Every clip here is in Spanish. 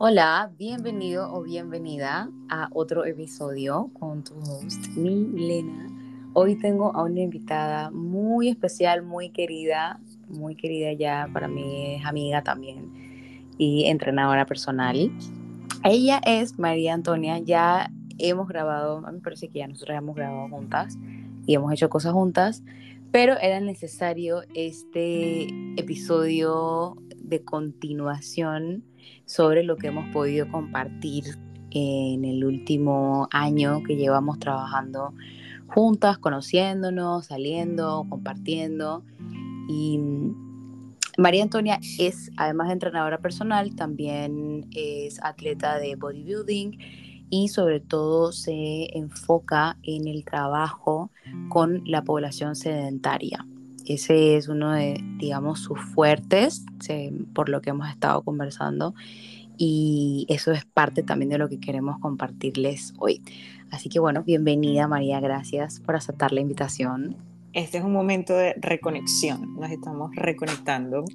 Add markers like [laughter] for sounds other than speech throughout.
Hola, bienvenido o bienvenida a otro episodio con tu host, Milena. Hoy tengo a una invitada muy especial, muy querida, muy querida ya, para mí es amiga también y entrenadora personal. Ella es María Antonia, ya hemos grabado, a mí me parece que ya nosotros hemos grabado juntas y hemos hecho cosas juntas, pero era necesario este episodio de continuación sobre lo que hemos podido compartir en el último año que llevamos trabajando juntas, conociéndonos, saliendo, compartiendo. Y mm, María Antonia es, además de entrenadora personal, también es atleta de bodybuilding y sobre todo se enfoca en el trabajo con la población sedentaria. Ese es uno de, digamos, sus fuertes, por lo que hemos estado conversando. Y eso es parte también de lo que queremos compartirles hoy. Así que bueno, bienvenida María, gracias por aceptar la invitación. Este es un momento de reconexión, nos estamos reconectando. [laughs]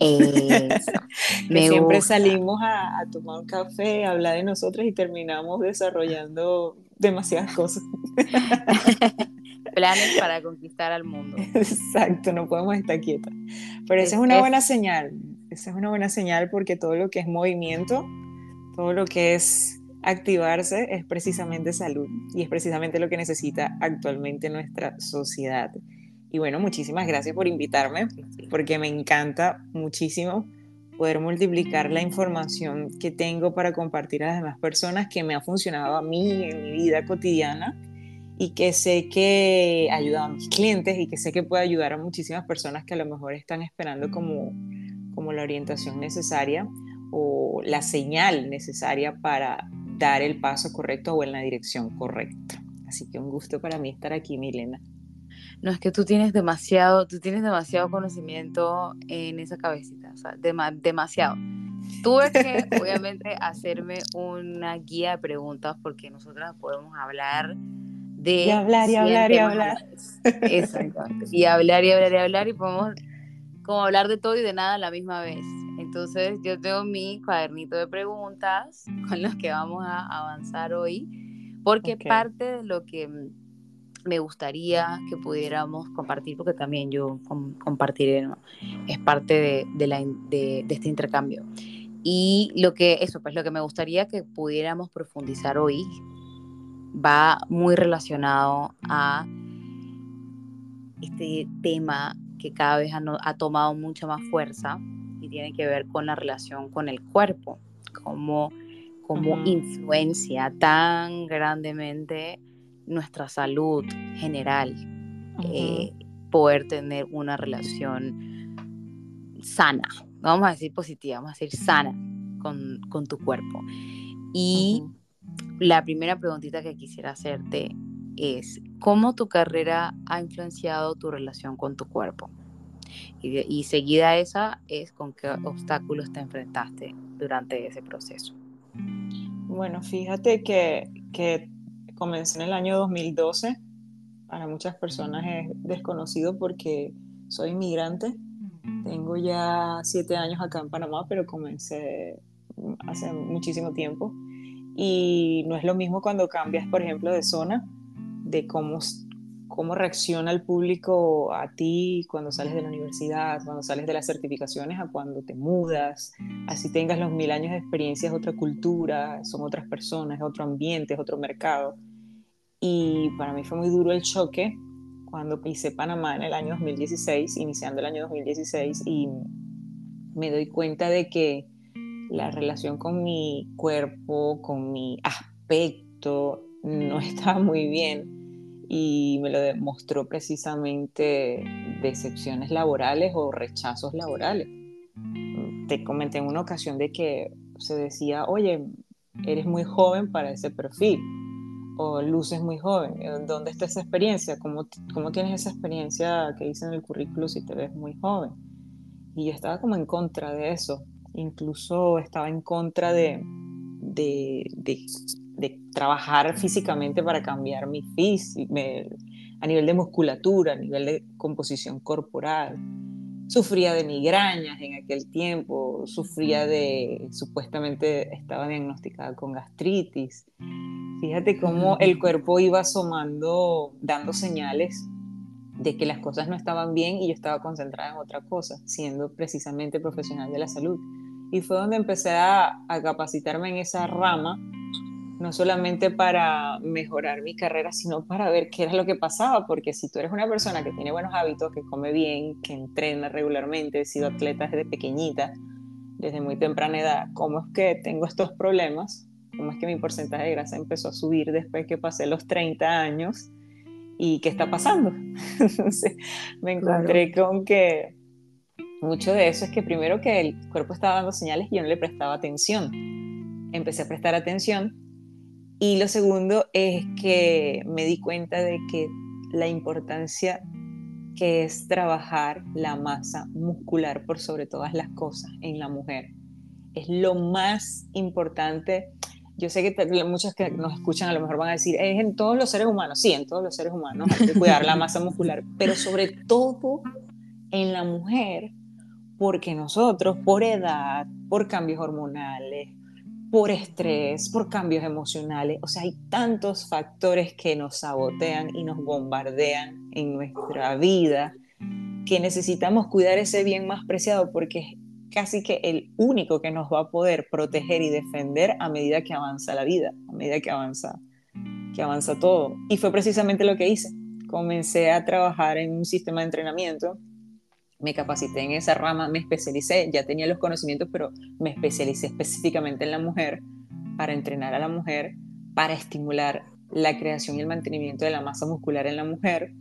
siempre salimos a, a, tomar un café, a hablar de nosotros y terminamos desarrollando demasiadas cosas. [laughs] planes para conquistar al mundo. [laughs] Exacto, no podemos estar quietas. Pero esa es, una buena señal. Esa es una buena señal porque todo lo que es movimiento, todo lo que es activarse es precisamente salud y es precisamente lo que necesita actualmente nuestra sociedad. Y bueno, muchísimas gracias por invitarme porque me encanta muchísimo poder multiplicar la información que tengo para compartir a las demás personas que me ha funcionado a mí en mi vida cotidiana y que sé que ayuda a mis clientes y que sé que puede ayudar a muchísimas personas que a lo mejor están esperando como, como la orientación necesaria o la señal necesaria para dar el paso correcto o en la dirección correcta. Así que un gusto para mí estar aquí, Milena. No, es que tú tienes demasiado, tú tienes demasiado conocimiento en esa cabecita, o sea, demasiado. Tuve que, [laughs] obviamente, hacerme una guía de preguntas porque nosotras podemos hablar de... Y hablar y hablar y hablar. Exactamente. Y hablar y hablar y hablar y podemos como hablar de todo y de nada a la misma vez. Entonces yo tengo mi cuadernito de preguntas [laughs] con los que vamos a avanzar hoy, porque parte de lo que me gustaría que pudiéramos compartir, porque también yo compartiré, es parte de, de, la, de, de, este intercambio. Y lo que, eso, pues lo que me gustaría que pudiéramos profundizar hoy va muy relacionado a este tema que cada vez ha, tomado mucha más fuerza y tiene que ver con la relación con el cuerpo, como, como influencia tan grandemente nuestra salud general, eh, poder tener una relación sana, vamos a decir positiva, vamos a decir sana con, con tu cuerpo. Y la primera preguntita que quisiera hacerte es, ¿cómo tu carrera ha influenciado tu relación con tu cuerpo? Y, seguida a esa es con qué obstáculos te enfrentaste durante ese proceso. Bueno, fíjate que, que comencé en el año 2012. Para muchas personas es desconocido porque soy inmigrante. Tengo ya siete años acá en Panamá, pero comencé hace muchísimo tiempo. Y no es lo mismo cuando cambias, por ejemplo, de zona, de cómo, cómo reacciona el público a ti cuando sales de la universidad, cuando sales de las certificaciones, a cuando te mudas. Así tengas los mil años de experiencia, es otra cultura, son otras personas, es otro ambiente, es otro mercado. Y para mí fue muy duro el choque cuando pisé Panamá en el año 2016, iniciando el año 2016, y me doy cuenta de que la relación con mi cuerpo, con mi aspecto, no estaba muy bien y me lo demostró precisamente decepciones laborales o rechazos laborales. Te comenté en una ocasión de que se decía, oye, eres muy joven para ese perfil o luces muy joven. ¿Dónde está esa experiencia? ¿Cómo, ¿Cómo tienes esa experiencia que dice en el currículo si te ves muy joven? Y yo estaba como en contra de eso incluso estaba en contra de, de, trabajar físicamente para cambiar mi físico, a nivel de musculatura, a nivel de composición corporal. sufría de migrañas en aquel tiempo, sufría de, supuestamente estaba diagnosticada con gastritis. Fíjate cómo el cuerpo iba asomando, dando señales de que las cosas no estaban bien y yo estaba concentrada en otra cosa, siendo precisamente profesional de la salud. Y fue donde empecé a, a capacitarme en esa rama no solamente para mejorar mi carrera, sino para ver qué era lo que pasaba, porque si tú eres una persona que tiene buenos hábitos, que come bien, que entrena regularmente, he sido atleta desde pequeñita, desde muy temprana edad, ¿cómo es que tengo estos problemas? ¿Cómo es que mi porcentaje de grasa empezó a subir después que pasé los 30 años? ¿Y qué está pasando? [laughs] Entonces me encontré con que mucho de eso es que primero que el cuerpo estaba dando señales y yo no le prestaba atención. Empecé a prestar atención y lo segundo es que me di cuenta de que la importancia que es trabajar la masa muscular por sobre todas las cosas en la mujer. Es lo más importante. Yo sé que muchos que nos escuchan a lo mejor van a decir, es en todos los seres humanos. Sí, en todos los seres humanos hay que cuidar la masa muscular, pero sobre todo en la mujer, porque nosotros por edad, por cambios hormonales, por estrés, por cambios emocionales. O sea, hay tantos factores que nos sabotean y nos bombardean en nuestra vida que necesitamos cuidar ese bien más preciado porque es casi que el único que nos va a poder proteger y defender a medida que avanza la vida, a medida que avanza, que avanza todo. Y fue precisamente lo que hice. Comencé a trabajar en un sistema de entrenamiento me capacité en esa rama, me especialicé, ya tenía los conocimientos, pero me especialicé específicamente en la mujer para entrenar a la mujer, para estimular la creación y el mantenimiento de la masa muscular en la mujer.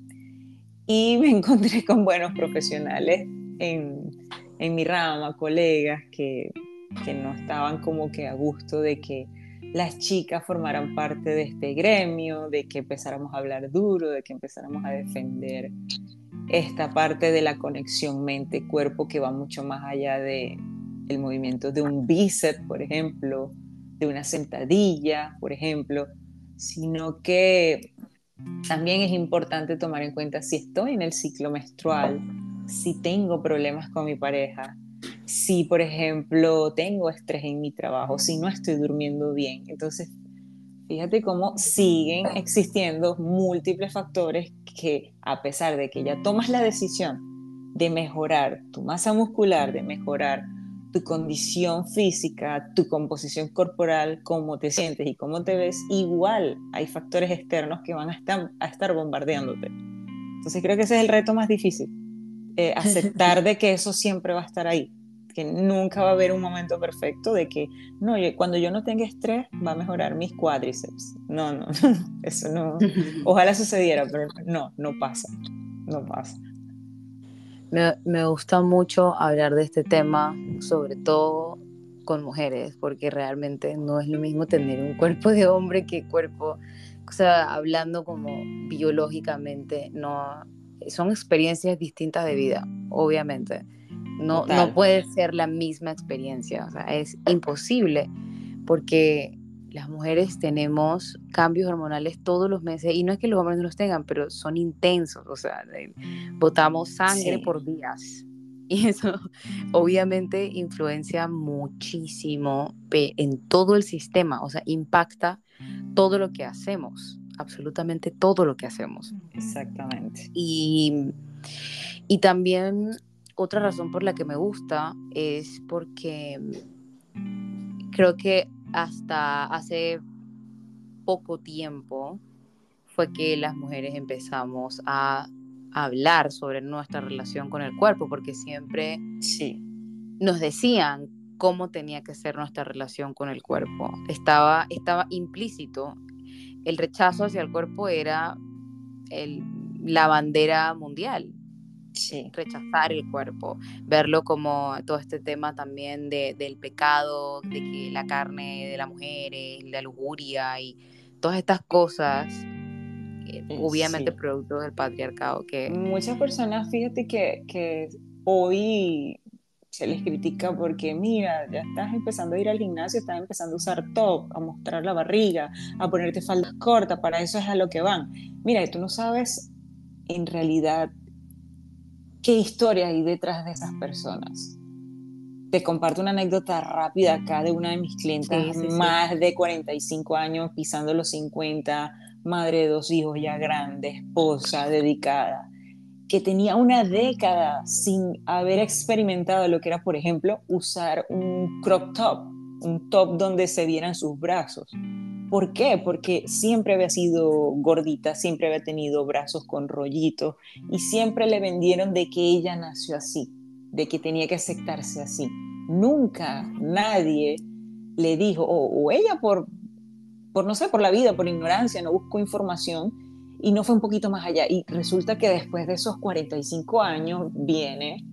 Y [laughs] me encontré con buenos profesionales en, en mi rama, colegas que, que no estaban como que a gusto de que las chicas formaran parte de este gremio, de que empezáramos a hablar duro, de que empezáramos a defender esta parte de la conexión mente-cuerpo que va mucho más allá de el movimiento de un bíceps, por ejemplo, de una sentadilla, por ejemplo, sino que también es importante tomar en cuenta si estoy en el ciclo menstrual, si tengo problemas con mi pareja, si, por ejemplo, tengo estrés en mi trabajo, si no estoy durmiendo bien. Entonces, fíjate cómo siguen existiendo múltiples factores que a pesar de que ya tomas la decisión de mejorar tu masa muscular, de mejorar tu condición física, tu composición corporal, cómo te sientes y cómo te ves, igual hay factores externos que van a estar, a estar bombardeándote. Entonces creo que ese es el reto más difícil, eh, [laughs] aceptar de que eso siempre va a estar ahí que nunca va a haber un momento perfecto de que, no, cuando yo no tenga estrés va a mejorar mis cuádriceps. No, no, [laughs] eso no. [laughs] Ojalá sucediera, pero no, no pasa, no pasa. Me, me gusta mucho hablar de este tema, sobre todo con mujeres, porque realmente no es lo mismo tener un cuerpo de hombre que cuerpo, o sea, hablando como biológicamente, no, son experiencias distintas de vida, obviamente no, no puede ser la misma experiencia, o sea, es imposible porque las mujeres tenemos cambios hormonales todos los meses y no es que los hombres no los tengan, pero son intensos, o sea, botamos sangre por días [laughs] y eso obviamente influencia muchísimo en todo el sistema, o sea, impacta todo lo que hacemos, absolutamente todo lo que hacemos. Exactamente. Y, y también otra razón por la que me gusta es porque creo que hasta hace poco tiempo fue que las mujeres empezamos a hablar sobre nuestra relación con el cuerpo, porque siempre sí. nos decían cómo tenía que ser nuestra relación con el cuerpo. Estaba, estaba implícito. El rechazo hacia el cuerpo era el, la bandera mundial rechazar el cuerpo, verlo como todo este tema también de, del pecado, de que la carne de la mujer es la lujuria y todas estas cosas, eh, obviamente producto del patriarcado. que Muchas personas, fíjate que, que hoy se les critica porque mira, ya estás empezando a ir al gimnasio, estás empezando a usar top, a mostrar la barriga, a ponerte faldas cortas, para eso es a lo que van. Mira, tú no sabes en realidad ¿Qué historia hay detrás de esas personas? Te comparto una anécdota rápida acá de una de mis clientes más de 45 años, pisando los 50, madre de dos hijos ya grande, esposa, dedicada, que tenía una década sin haber experimentado lo que era, por ejemplo, usar un crop top, un top donde se vieran sus brazos. ¿Por qué? Porque siempre había sido gordita, siempre había tenido brazos con rollitos y siempre le vendieron de que ella nació así, de que tenía que aceptarse así. Nunca nadie le dijo, o, ella por, por, no sé, por la vida, por ignorancia, no buscó información y no fue un poquito más allá. Y resulta que después de esos 45 años viene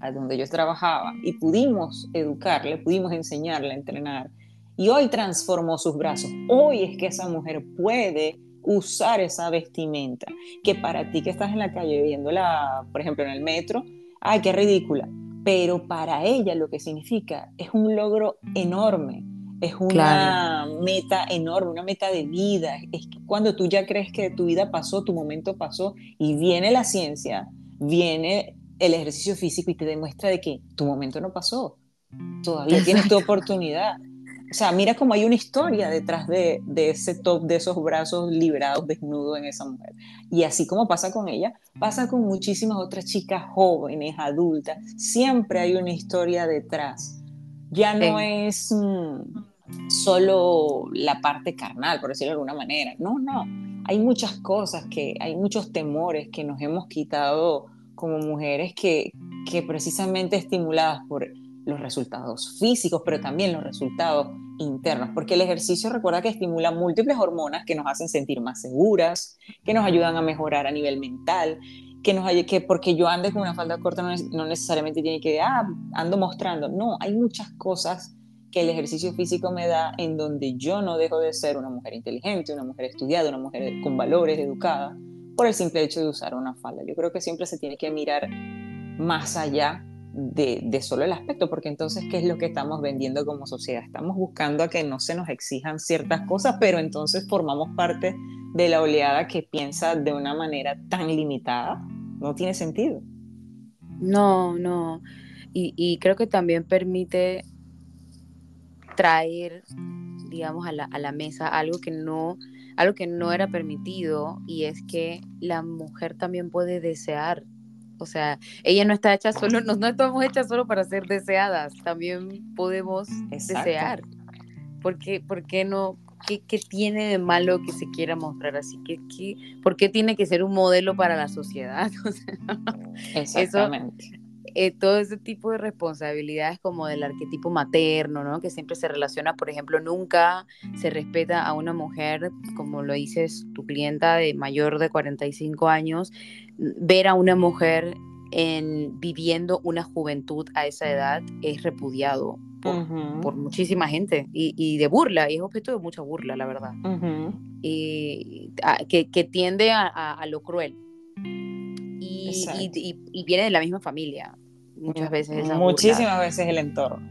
a donde yo trabajaba y pudimos educarle, pudimos enseñarle a entrenar y hoy transformó sus brazos. Hoy es que esa mujer puede usar esa vestimenta que para ti que estás en la calle viéndola, por ejemplo, en el metro, ay, qué ridícula. Pero para ella lo que significa es un logro enorme, es una meta enorme, una meta de vida. Es cuando tú ya crees que tu vida pasó, tu momento pasó y viene la ciencia, viene el ejercicio físico y te demuestra de que tu momento no pasó. Todavía tienes tu oportunidad. O sea, mira cómo hay una historia detrás de, ese top, de esos brazos liberados, desnudos en esa mujer. Y así como pasa con ella, pasa con muchísimas otras chicas jóvenes, adultas. Siempre hay una historia detrás. Ya no es mm, solo la parte carnal, por decirlo de alguna manera. No, no. Hay muchas cosas que, hay muchos temores que nos hemos quitado como mujeres que, que precisamente estimuladas por los resultados físicos, pero también los resultados internos, porque el ejercicio recuerda que estimula múltiples hormonas que nos hacen sentir más seguras, que nos ayudan a mejorar a nivel mental, que nos que porque yo ande con una falda corta no, necesariamente tiene que, ah, ando mostrando, no, hay muchas cosas que el ejercicio físico me da en donde yo no dejo de ser una mujer inteligente, una mujer estudiada, una mujer con valores, educada, por el simple hecho de usar una falda. Yo creo que siempre se tiene que mirar más allá de, solo el aspecto, porque entonces, ¿qué es lo que estamos vendiendo como sociedad? Estamos buscando a que no se nos exijan ciertas cosas, pero entonces formamos parte de la oleada que piensa de una manera tan limitada. No tiene sentido. No, no. Y, creo que también permite traer, digamos, a la, a la mesa algo que no algo que no era permitido y es que la mujer también puede desear o sea, ella no está hecha solo, no, no estamos hechas solo para ser deseadas, también podemos desear. ¿Por qué, por qué no? ¿Qué, ¿Qué, tiene de malo que se quiera mostrar así? ¿Qué, qué, por qué tiene que ser un modelo para la sociedad? [laughs] Exactamente. Eh, todo ese tipo de responsabilidades como del arquetipo materno, ¿no? Que siempre se relaciona, por ejemplo, nunca se respeta a una mujer, como lo dices tu clienta de mayor de 45 años, ver a una mujer en, viviendo una juventud a esa edad es repudiado por, muchísima gente y, de burla, y es objeto de mucha burla, la verdad, y, que, tiende a, lo cruel. Y, y, viene de la misma familia, muchas veces. Muchísimas veces el entorno.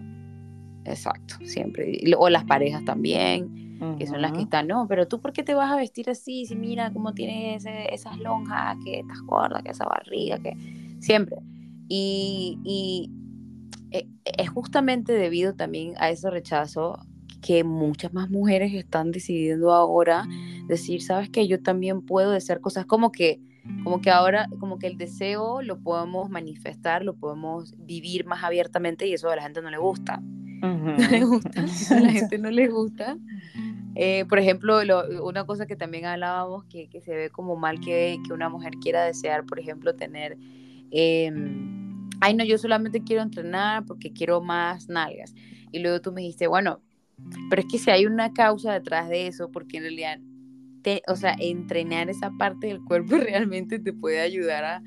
Exacto, siempre. O las parejas también que son las que están, no, pero tú por qué te vas a vestir así, si mira cómo tienes esas lonjas, que estás gorda, que esa barriga, que siempre. Y, y e, es justamente debido también a ese rechazo que muchas más mujeres están decidiendo ahora decir, sabes que yo también puedo desear cosas como que como que ahora, como que el deseo lo podemos manifestar, lo podemos vivir más abiertamente y eso a la gente no le gusta. [laughs] No le gusta, [laughs] [laughs] a la gente no le gusta. Eh, por ejemplo, una cosa que también hablábamos, que, que se ve como mal que, que, una mujer quiera desear, por ejemplo, tener, em, ay no, yo solamente quiero entrenar porque quiero más nalgas. Y luego tú me dijiste, bueno, pero es que si hay una causa detrás de eso, porque en realidad, o sea, entrenar esa parte del cuerpo [laughs] realmente te puede ayudar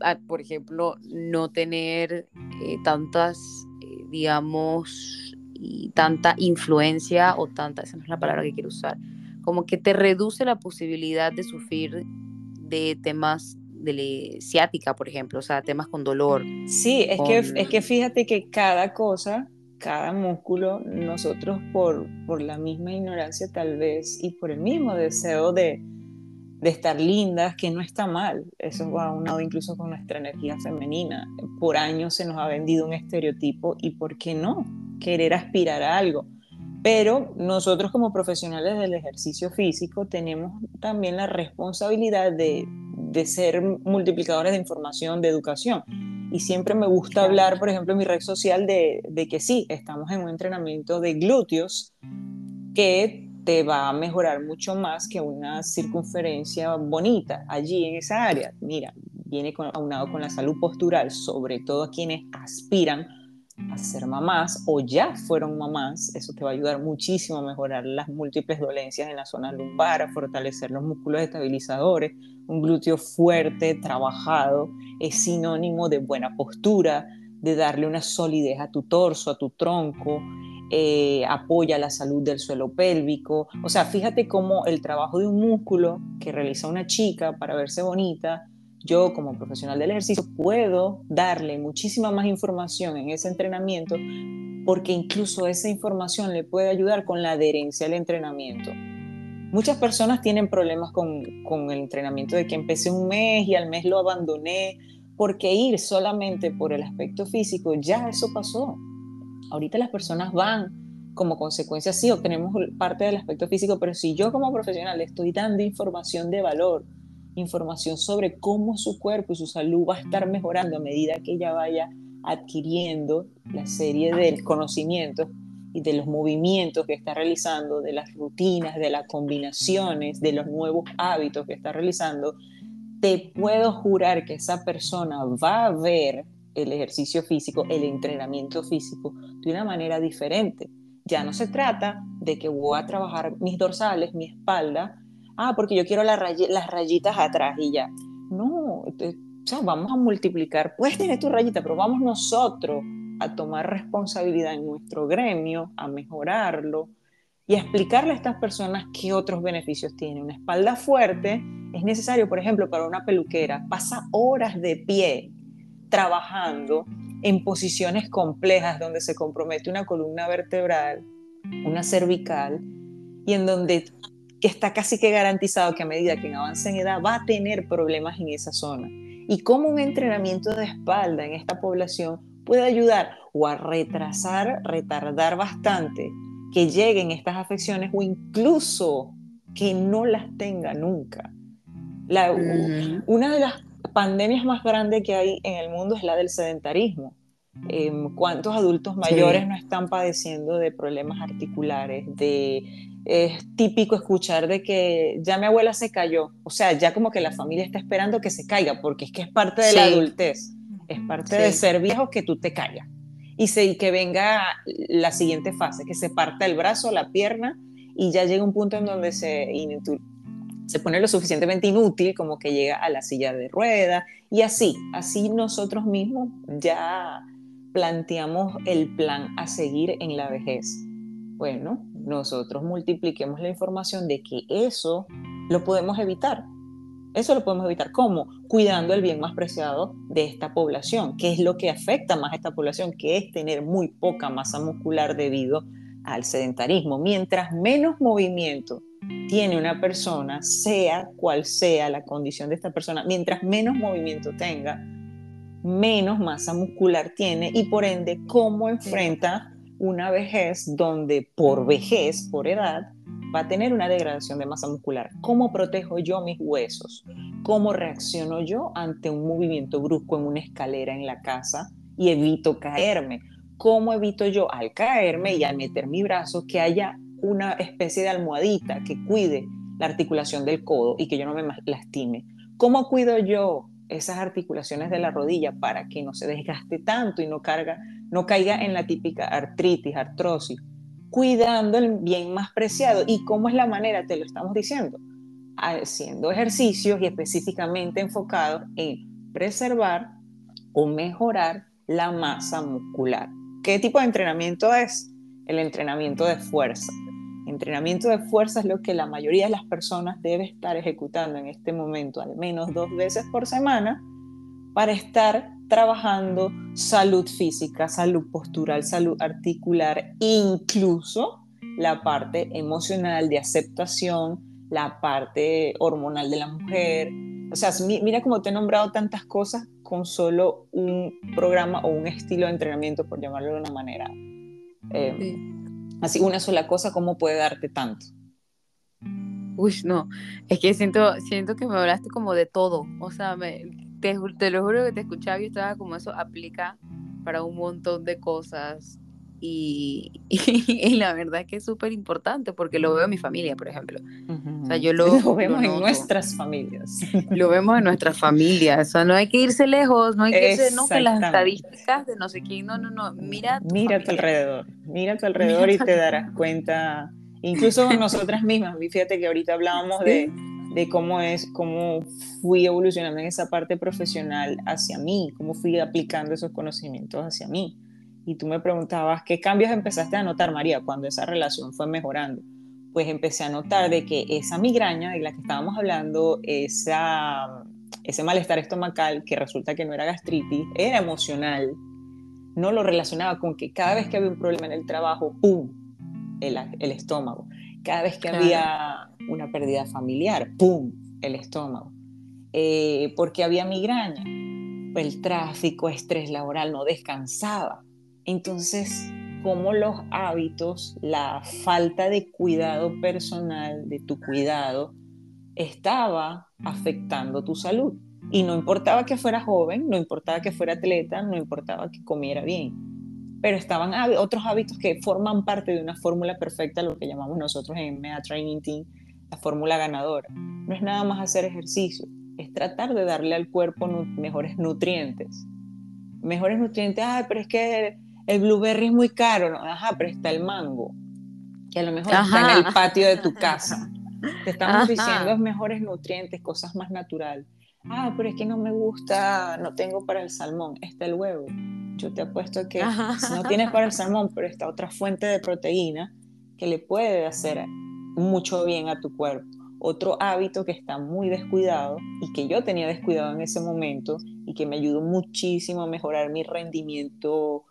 a, por ejemplo, no tener eh, tantas, eh, digamos, y tanta influencia o tanta, esa no es la palabra que quiero usar, como que te reduce la posibilidad de sufrir de temas de ciática, por ejemplo, o sea, temas con dolor. Sí, es, que, es que fíjate que cada cosa, cada músculo, nosotros por, por la misma ignorancia tal vez y por el mismo deseo de, de estar lindas, que no está mal. Eso va unado incluso con nuestra energía femenina. Por años se nos ha vendido un estereotipo y ¿por qué no? Querer aspirar a algo. Pero nosotros como profesionales del ejercicio físico tenemos también la responsabilidad de, de ser multiplicadores de información, de educación. Y siempre me gusta hablar, por ejemplo, en mi red social de, de que sí, estamos en un entrenamiento de glúteos que te va a mejorar mucho más que una circunferencia bonita allí en esa área. Mira, viene aunado con la salud postural, sobre todo a quienes aspiran a ser mamás o ya fueron mamás, eso te va a ayudar muchísimo a mejorar las múltiples dolencias en la zona lumbar, a fortalecer los músculos estabilizadores. Un glúteo fuerte, trabajado, es sinónimo de buena postura, de darle una solidez a tu torso, a tu tronco, eh, apoya la salud del suelo pélvico. O sea, fíjate cómo el trabajo de un músculo que realiza una chica para verse bonita, yo como profesional del ejercicio puedo darle muchísima más información en ese entrenamiento porque incluso esa información le puede ayudar con la adherencia al entrenamiento. Muchas personas tienen problemas con, con el entrenamiento de que empecé un mes y al mes lo abandoné, porque ir solamente por el aspecto físico, ya eso pasó ahorita las personas van como consecuencia, sí, obtenemos parte del aspecto físico, pero si yo como profesional estoy dando información de valor, información sobre cómo su cuerpo y su salud va a estar mejorando a medida que ella vaya adquiriendo la serie de conocimientos y de los movimientos que está realizando, de las rutinas, de las combinaciones, de los nuevos hábitos que está realizando, te puedo jurar que esa persona va a ver el ejercicio físico, el entrenamiento físico de una manera diferente. Ya no se trata de que voy a trabajar mis dorsales, mi espalda, ah, porque yo quiero las rayitas atrás y ya. No, vamos a multiplicar. Puedes tener tu rayita, pero vamos nosotros a tomar responsabilidad en nuestro gremio, a mejorarlo y a explicarle a estas personas qué otros beneficios tiene. Una espalda fuerte es necesario, por ejemplo, para una peluquera. Pasa horas de pie trabajando en posiciones complejas donde se compromete una columna vertebral, una cervical, y en donde que está casi que garantizado que a medida que avance en edad va a tener problemas en esa zona. Y cómo un entrenamiento de espalda en esta población puede ayudar o a retrasar, retardar bastante que lleguen estas afecciones o incluso que no las tenga nunca. La, Una de las pandemias más grandes que hay en el mundo es la del sedentarismo. Em, ¿Cuántos adultos mayores no están padeciendo de problemas articulares? De, es típico escuchar de que ya mi abuela se cayó. O sea, ya como que la familia está esperando que se caiga, porque es que es parte de la adultez. Es parte de ser viejo que tú te caigas. Y, se, que venga la siguiente fase, que se parta el brazo, la pierna, y ya llega un punto en donde se se pone lo suficientemente inútil como que llega a la silla de rueda y así, así nosotros mismos ya planteamos el plan a seguir en la vejez. Bueno, nosotros multipliquemos la información de que eso lo podemos evitar. Eso lo podemos evitar. ¿Cómo? Cuidando el bien más preciado de esta población, que es lo que afecta más a esta población, que es tener muy poca masa muscular debido al sedentarismo. Mientras menos movimiento tiene una persona, sea cual sea la condición de esta persona, mientras menos movimiento tenga, menos masa muscular tiene y por ende cómo enfrenta una vejez donde por vejez, por edad, va a tener una degradación de masa muscular. ¿Cómo protejo yo mis huesos? ¿Cómo reacciono yo ante un movimiento brusco en una escalera en la casa y evito caerme? ¿Cómo evito yo al caerme y al meter mi brazo que haya una especie de almohadita que cuide la articulación del codo y que yo no me lastime. ¿Cómo cuido yo esas articulaciones de la rodilla para que no se desgaste tanto y no, carga, no caiga en la típica artritis, artrosis? Cuidando el bien más preciado. ¿Y cómo es la manera? Te lo estamos diciendo. Haciendo ejercicios y específicamente enfocados en preservar o mejorar la masa muscular. ¿Qué tipo de entrenamiento es? El entrenamiento de fuerza. Entrenamiento de fuerza es lo que la mayoría de las personas debe estar ejecutando en este momento, al menos dos veces por semana, para estar trabajando salud física, salud postural, salud articular, incluso la parte emocional de aceptación, la parte hormonal de la mujer. O sea, mira cómo te he nombrado tantas cosas con solo un programa o un estilo de entrenamiento, por llamarlo de una manera. Eh, así, una sola cosa, ¿cómo puede darte tanto? Uy, no, es que siento, siento que me hablaste como de todo, o sea, me, te, te, lo juro que te escuchaba y estaba como eso aplica para un montón de cosas y, [laughs] y, la verdad es que es súper importante porque lo veo en mi familia, por ejemplo. O sea, yo [laughs] lo, vemos en nuestras familias. Lo vemos en nuestras familias. O sea, no hay que irse lejos, no hay que irse, no que las estadísticas de no sé quién, no, no, no. Mira, mira a tu alrededor, mira a tu alrededor y te darás cuenta, incluso [laughs] nosotras mismas. Fíjate que ahorita hablábamos de, de cómo es, cómo fui evolucionando en esa parte profesional hacia mí, cómo fui aplicando esos conocimientos hacia mí y tú me preguntabas, ¿qué cambios empezaste a notar, María, cuando esa relación fue mejorando? Pues empecé a notar de que esa migraña de la que estábamos hablando, esa, ese malestar estomacal, que resulta que no era gastritis, era emocional, no lo relacionaba con que cada vez que había un problema en el trabajo, ¡pum!, el, el estómago. Cada vez que había una pérdida familiar, ¡pum!, el estómago. Eh, porque había migraña, el tráfico, estrés laboral, no descansaba. Entonces, cómo los hábitos, la falta de cuidado personal, de tu cuidado, estaba afectando tu salud. Y no importaba que fuera joven, no importaba que fuera atleta, no importaba que comiera bien. Pero estaban otros hábitos que forman parte de una fórmula perfecta, lo que llamamos nosotros en MEA Training Team, la fórmula ganadora. No es nada más hacer ejercicio, es tratar de darle al cuerpo mejores nutrientes. Mejores nutrientes, ah, pero es que el blueberry es muy caro, ¿no? Ajá, pero está el mango, que a lo mejor está en el patio de tu casa. Te estamos diciendo mejores nutrientes, cosas más naturales. Ah, pero es que no me gusta, no tengo para el salmón, está el huevo. Yo te apuesto que si no tienes para el salmón, pero está otra fuente de proteína que le puede hacer mucho bien a tu cuerpo. Otro hábito que está muy descuidado y que yo tenía descuidado en ese momento y que me ayudó muchísimo a mejorar mi rendimiento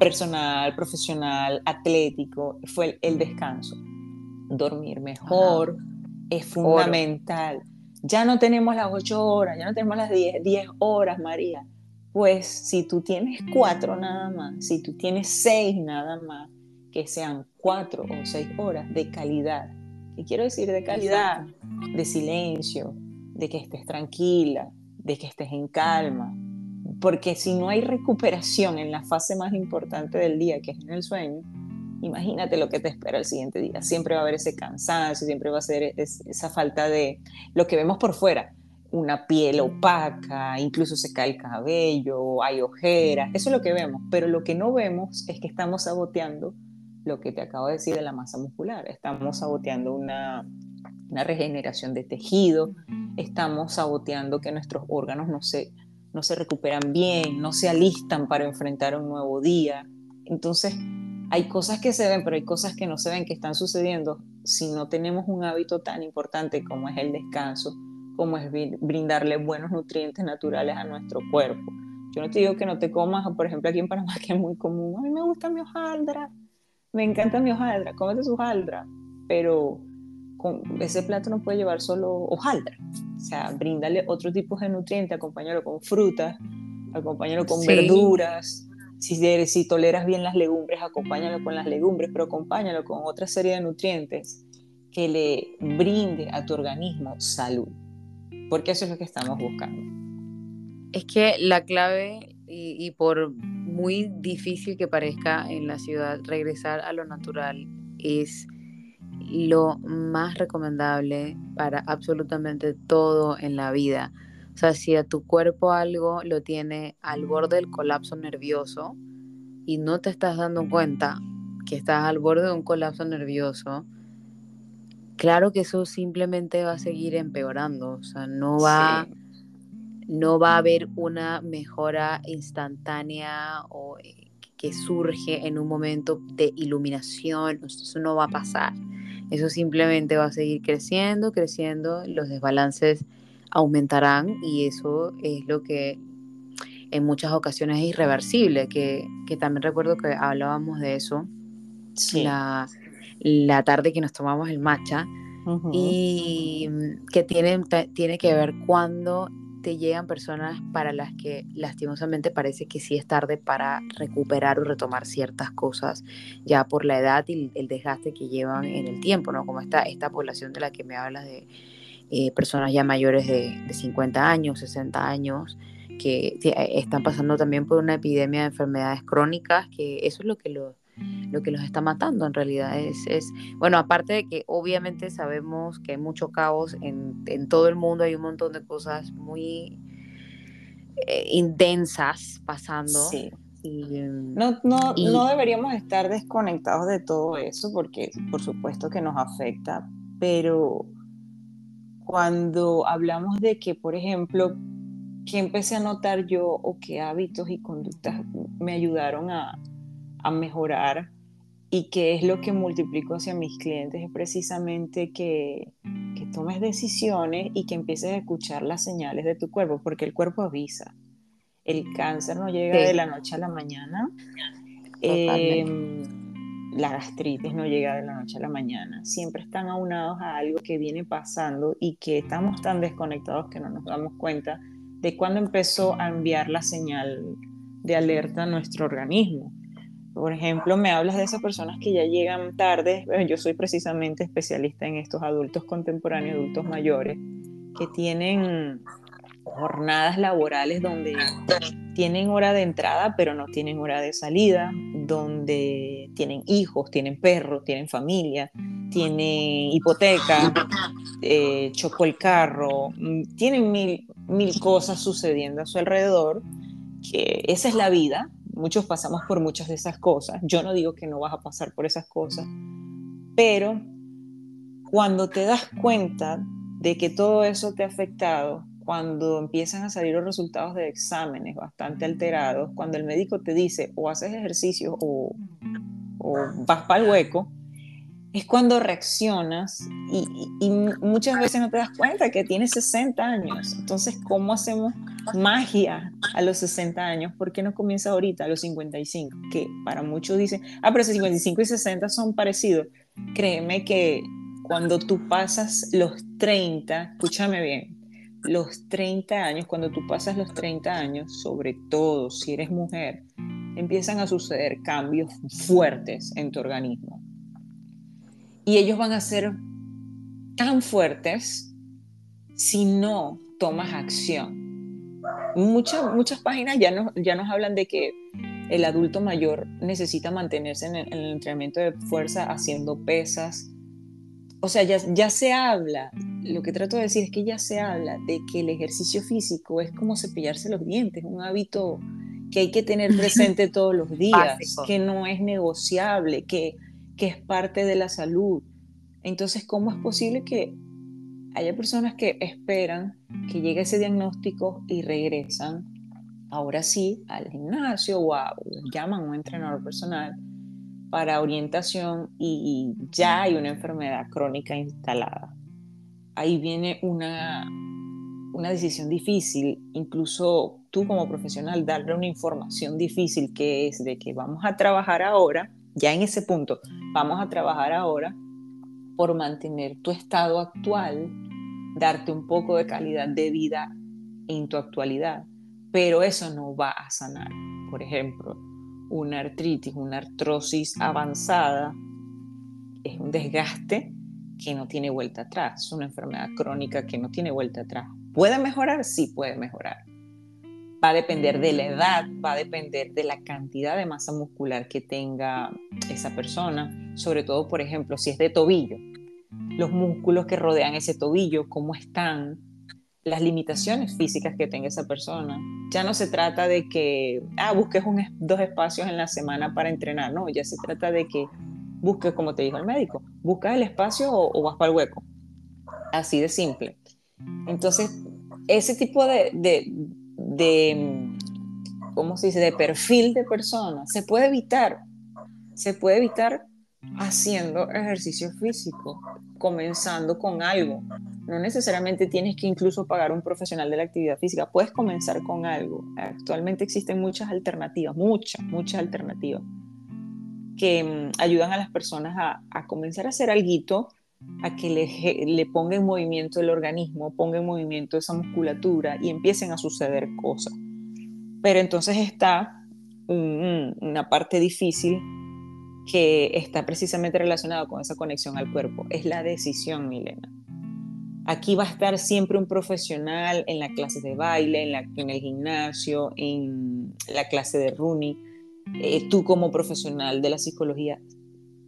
personal, profesional, atlético, fue el, descanso. Dormir mejor es fundamental. Ya no tenemos las 8 horas, ya no tenemos las 10, 10 horas, María. Pues si tú tienes 4 nada más, si tú tienes 6 nada más, que sean 4 o 6 horas de calidad. ¿Qué quiero decir de calidad? De silencio, de que estés tranquila, de que estés en calma, porque si no hay recuperación en la fase más importante del día, que es en el sueño, imagínate lo que te espera el siguiente día. Siempre va a haber ese cansancio, siempre va a ser esa falta de lo que vemos por fuera, una piel opaca, incluso se cae el cabello, hay ojeras, eso es lo que vemos, pero lo que no vemos es que estamos saboteando lo que te acabo de decir de la masa muscular, estamos saboteando una, una regeneración de tejido, estamos saboteando que nuestros órganos no se no se recuperan bien, no se alistan para enfrentar un nuevo día. Entonces, hay cosas que se ven, pero hay cosas que no se ven, que están sucediendo si no tenemos un hábito tan importante como es el descanso, como es brindarle buenos nutrientes naturales a nuestro cuerpo. Yo no te digo que no te comas, por ejemplo, aquí en Panamá, [laughs] que es muy común, a mí me gusta mi hojaldra, me encanta mi hojaldra, cómete su hojaldra, pero ese plato no puede llevar solo hojaldra. O sea, bríndale otro tipo de nutriente, acompáñalo con frutas, acompáñalo con verduras. Si, si toleras bien las legumbres, acompáñalo con las legumbres, pero acompáñalo con otra serie de nutrientes que le brinde a tu organismo salud. Porque eso es lo que estamos buscando. Es que la clave, y, y por muy difícil que parezca en la ciudad, regresar a lo natural es lo más recomendable para absolutamente todo en la vida. O sea, si a tu cuerpo algo lo tiene al borde del colapso nervioso y no te estás dando cuenta que estás al borde de un colapso nervioso, claro que eso simplemente va a seguir empeorando. O sea, no va, no va a haber una mejora instantánea o eh, que surge en un momento de iluminación. Eso no va a pasar. Eso simplemente va a seguir creciendo, creciendo, los desbalances aumentarán y eso es lo que en muchas ocasiones es irreversible, que, también recuerdo que hablábamos de eso la, la, tarde que nos tomamos el matcha, y mm, que tiene, tiene que ver cuando te llegan personas para las que lastimosamente parece que sí es tarde para recuperar o retomar ciertas cosas ya por la edad y el desgaste que llevan en el tiempo, ¿no? Como esta, esta población de la que me hablas de eh, personas ya mayores de, de, 50 años, 60 años, que eh, están pasando también por una epidemia de enfermedades crónicas, que eso es lo que los lo que los está matando en realidad. Es, es, bueno, aparte de que obviamente sabemos que hay mucho caos en, en todo el mundo, hay un montón de cosas muy eh, intensas pasando. Sí. no, no, no deberíamos estar desconectados de todo eso porque por supuesto que nos afecta, pero cuando hablamos de que, por ejemplo, que empecé a notar yo o qué hábitos y conductas me ayudaron a, a mejorar y qué es lo que multiplico hacia mis clientes es precisamente que, que, tomes decisiones y que empieces a escuchar las señales de tu cuerpo, porque el cuerpo avisa. El cáncer no llega de la noche a la mañana. Em, la gastritis no llega de la noche a la mañana. Siempre están aunados a algo que viene pasando y que estamos tan desconectados que no nos damos cuenta de cuándo empezó a enviar la señal de alerta a nuestro organismo. Por ejemplo, me hablas de esas personas que ya llegan tarde. yo soy precisamente especialista en estos adultos contemporáneos, adultos mayores, que tienen jornadas laborales donde tienen hora de entrada, pero no tienen hora de salida, donde tienen hijos, tienen perros, tienen familia, tienen hipoteca, eh, chocó el carro, mm, tienen mil, mil cosas sucediendo a su alrededor, que esa es la vida, muchos pasamos por muchas de esas cosas. Yo no digo que no vas a pasar por esas cosas, pero cuando te das cuenta de que todo eso te ha afectado, cuando empiezan a salir los resultados de exámenes bastante alterados, cuando el médico te dice o haces ejercicio o, o vas para el hueco, es cuando reaccionas y, muchas veces no te das cuenta que tienes 60 años. Entonces, ¿cómo hacemos magia a los 60 años? ¿Por qué no comienza ahorita, a los 55? Que para muchos dicen, ah, pero 55 y 60 son parecidos. Créeme que cuando tú pasas los 30, escúchame bien, los 30 años, cuando tú pasas los 30 años, sobre todo si eres mujer, empiezan a suceder cambios fuertes en tu organismo y ellos van a ser tan fuertes si no tomas acción. Muchas, muchas páginas ya nos, ya nos hablan de que el adulto mayor necesita mantenerse en el, entrenamiento de fuerza haciendo pesas. O sea, ya, ya se habla, lo que trato de decir es que ya se habla de que el ejercicio físico es como cepillarse los dientes, un hábito que hay que tener [laughs] presente todos los días, que no es negociable, que que es parte de la salud. Entonces, ¿cómo es posible que haya personas que esperan que llegue ese diagnóstico y regresan ahora sí al gimnasio o, llaman a un entrenador personal para orientación y, ya hay una enfermedad crónica instalada? Ahí viene una, una decisión difícil, incluso tú como profesional darle una información difícil que es de que vamos a trabajar ahora ya en ese punto, vamos a trabajar ahora por mantener tu estado actual, darte un poco de calidad de vida en tu actualidad, pero eso no va a sanar. Por ejemplo, una artritis, una artrosis avanzada es un desgaste que no tiene vuelta atrás, una enfermedad crónica que no tiene vuelta atrás. ¿Puede mejorar? Sí puede mejorar va a depender de la edad, va a depender de la cantidad de masa muscular que tenga esa persona, sobre todo, por ejemplo, si es de tobillo, los músculos que rodean ese tobillo, cómo están, las limitaciones físicas que tenga esa persona. Ya no se trata de que, ah, busques dos espacios en la semana para entrenar, no, ya se trata de que busques, como te dijo el médico, buscas el espacio o, vas para el hueco. Así de simple. Entonces, ese tipo de, de, ¿cómo se dice?, de perfil de persona, se puede evitar. Se puede evitar haciendo ejercicio físico, comenzando con algo. No necesariamente tienes que incluso pagar un profesional de la actividad física, puedes comenzar con algo. Actualmente existen muchas alternativas, muchas, muchas alternativas que mm, ayudan a las personas a, a comenzar a hacer algo a que le, ponga en movimiento el organismo, ponga en movimiento esa musculatura y empiecen a suceder cosas. Pero entonces está una parte difícil que está precisamente relacionado con esa conexión al cuerpo. Es la decisión, Milena. Aquí va a estar siempre un profesional en la clase de baile, en el gimnasio, en la clase de running. Eh, tú como profesional de la psicología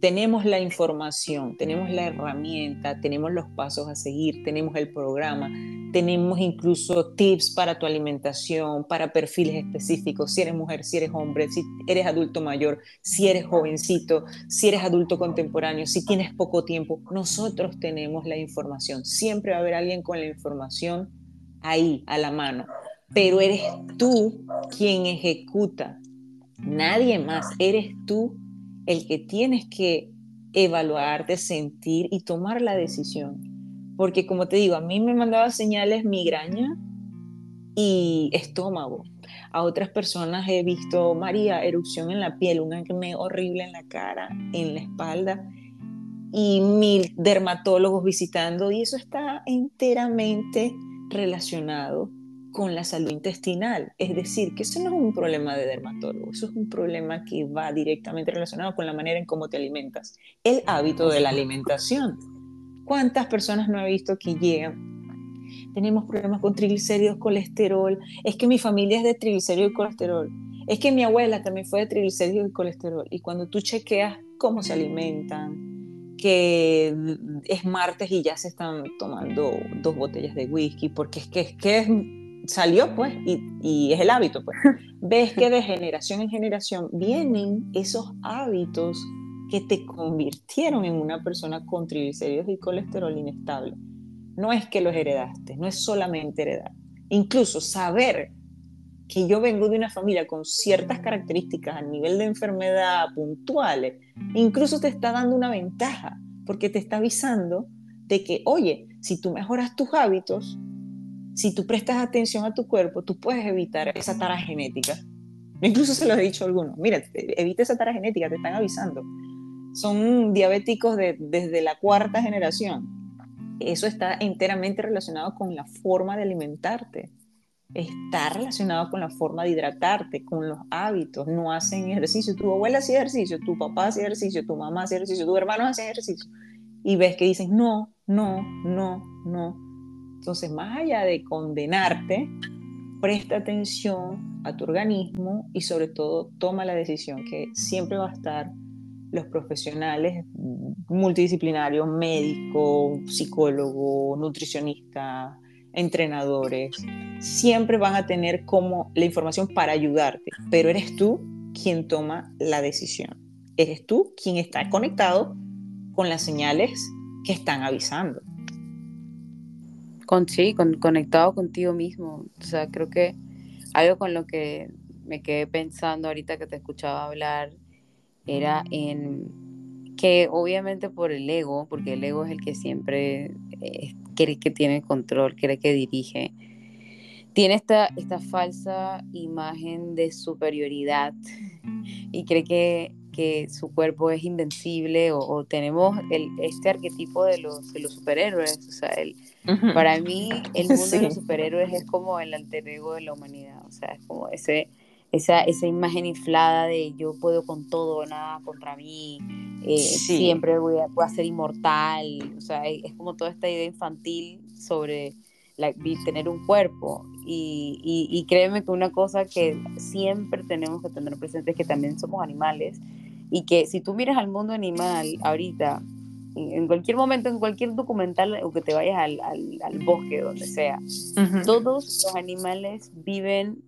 tenemos la información, tenemos la herramienta, tenemos los pasos a seguir, tenemos el programa, tenemos incluso tips para tu alimentación, para perfiles específicos, si eres mujer, si eres hombre, si eres adulto mayor, si eres jovencito, si eres adulto contemporáneo, si tienes poco tiempo. Nosotros tenemos la información. Siempre va a haber alguien con la información ahí, a la mano. Pero eres tú quien ejecuta, nadie más. Eres tú el que tienes que evaluarte, sentir y tomar la decisión. Porque como te digo, a mí me mandaba señales migraña y estómago. A otras personas he visto, María, erupción en la piel, un acné horrible en la cara, en la espalda y mil dermatólogos visitando y eso está enteramente relacionado con la salud intestinal. Es decir, que eso no es un problema de dermatólogo, eso es un problema que va directamente relacionado con la manera en cómo te alimentas. El hábito de la alimentación. ¿Cuántas personas no he visto que llegan? Tenemos problemas con triglicéridos, colesterol. Es que mi familia es de triglicéridos y colesterol. Es que mi abuela también fue de triglicéridos y colesterol. Y cuando tú chequeas cómo se alimentan, que es martes y ya se están tomando dos botellas de whisky, porque es que es, que salió pues y, es el hábito pues. [laughs] Ves que de generación en generación vienen esos hábitos que te convirtieron en una persona con triglicéridos y colesterol inestable. No es que los heredaste, no es solamente heredar. Incluso saber que yo vengo de una familia con ciertas características a nivel de enfermedad puntuales, incluso te está dando una ventaja, porque te está avisando de que, oye, si tú mejoras tus hábitos, si tú prestas atención a tu cuerpo, tú puedes evitar esa tara genética. Incluso se lo he dicho a algunos, mira, evita esa tara genética, te están avisando. Son diabéticos desde la cuarta generación. Eso está enteramente relacionado con la forma de alimentarte. Está relacionado con la forma de hidratarte, con los hábitos. No hacen ejercicio. Tu abuela hacía ejercicio, tu papá hacía ejercicio, tu mamá hacía ejercicio, tu hermano hacía ejercicio. Y ves que dicen, no, no, no, no entonces, más allá de condenarte, presta atención a tu organismo y sobre todo toma la decisión que siempre va a estar los profesionales multidisciplinarios, médico, psicólogo, nutricionista, entrenadores, siempre van a tener como la información para ayudarte, pero eres tú quien toma la decisión. Eres tú quien está conectado con las señales que están avisando. Con sí, conectado contigo mismo. O sea, creo que algo con lo que me quedé pensando ahorita que te escuchaba hablar era en que obviamente por el ego, porque el ego es el que siempre eh, quiere que tiene control, quiere que dirige, tiene esta, esta falsa imagen de superioridad y cree que que su cuerpo es invencible o, tenemos el, este arquetipo de los, de los superhéroes. O sea, el, para mí el [laughs] mundo de los superhéroes es como el alter ego de la humanidad. O sea, es como ese, esa, esa imagen inflada de yo puedo con todo, nada contra mí, eh, siempre voy a, voy a, ser inmortal. O sea, es como toda esta idea infantil sobre la, tener un cuerpo. Y, y, y, créeme que una cosa que siempre tenemos que tener presente es que también somos animales y que si tú miras al mundo animal ahorita, en cualquier momento, en cualquier documental o que te vayas al, al, bosque, donde sea, todos los animales viven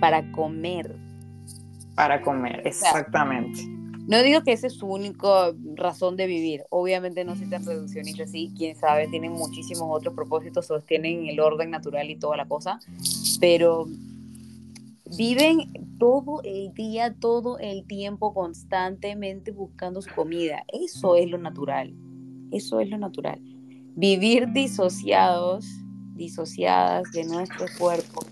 para comer. Para comer, exactamente. no digo que esa es su única razón de vivir. Obviamente no soy tan reduccionista así. Quién sabe, tienen muchísimos otros propósitos, sostienen el orden natural y toda la cosa. Pero viven todo el día, todo el tiempo, constantemente buscando su comida. Eso es lo natural. Eso es lo natural. Vivir disociados, disociadas de nuestro cuerpo,